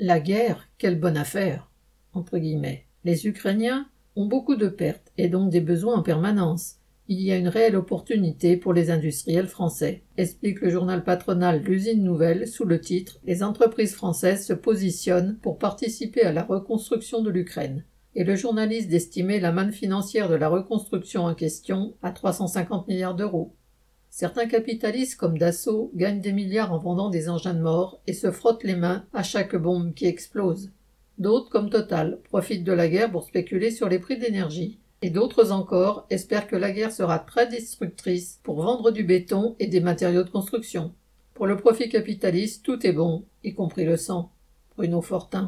La guerre, quelle bonne affaire. Les Ukrainiens ont beaucoup de pertes et donc des besoins en permanence. Il y a une réelle opportunité pour les industriels français, explique le journal patronal L'usine nouvelle sous le titre Les entreprises françaises se positionnent pour participer à la reconstruction de l'Ukraine. Et le journaliste d'estimer la manne financière de la reconstruction en question à 350 milliards d'euros. Certains capitalistes comme Dassault gagnent des milliards en vendant des engins de mort et se frottent les mains à chaque bombe qui explose. D'autres, comme Total, profitent de la guerre pour spéculer sur les prix d'énergie. Et d'autres encore espèrent que la guerre sera très destructrice pour vendre du béton et des matériaux de construction. Pour le profit capitaliste, tout est bon, y compris le sang. Bruno Fortin.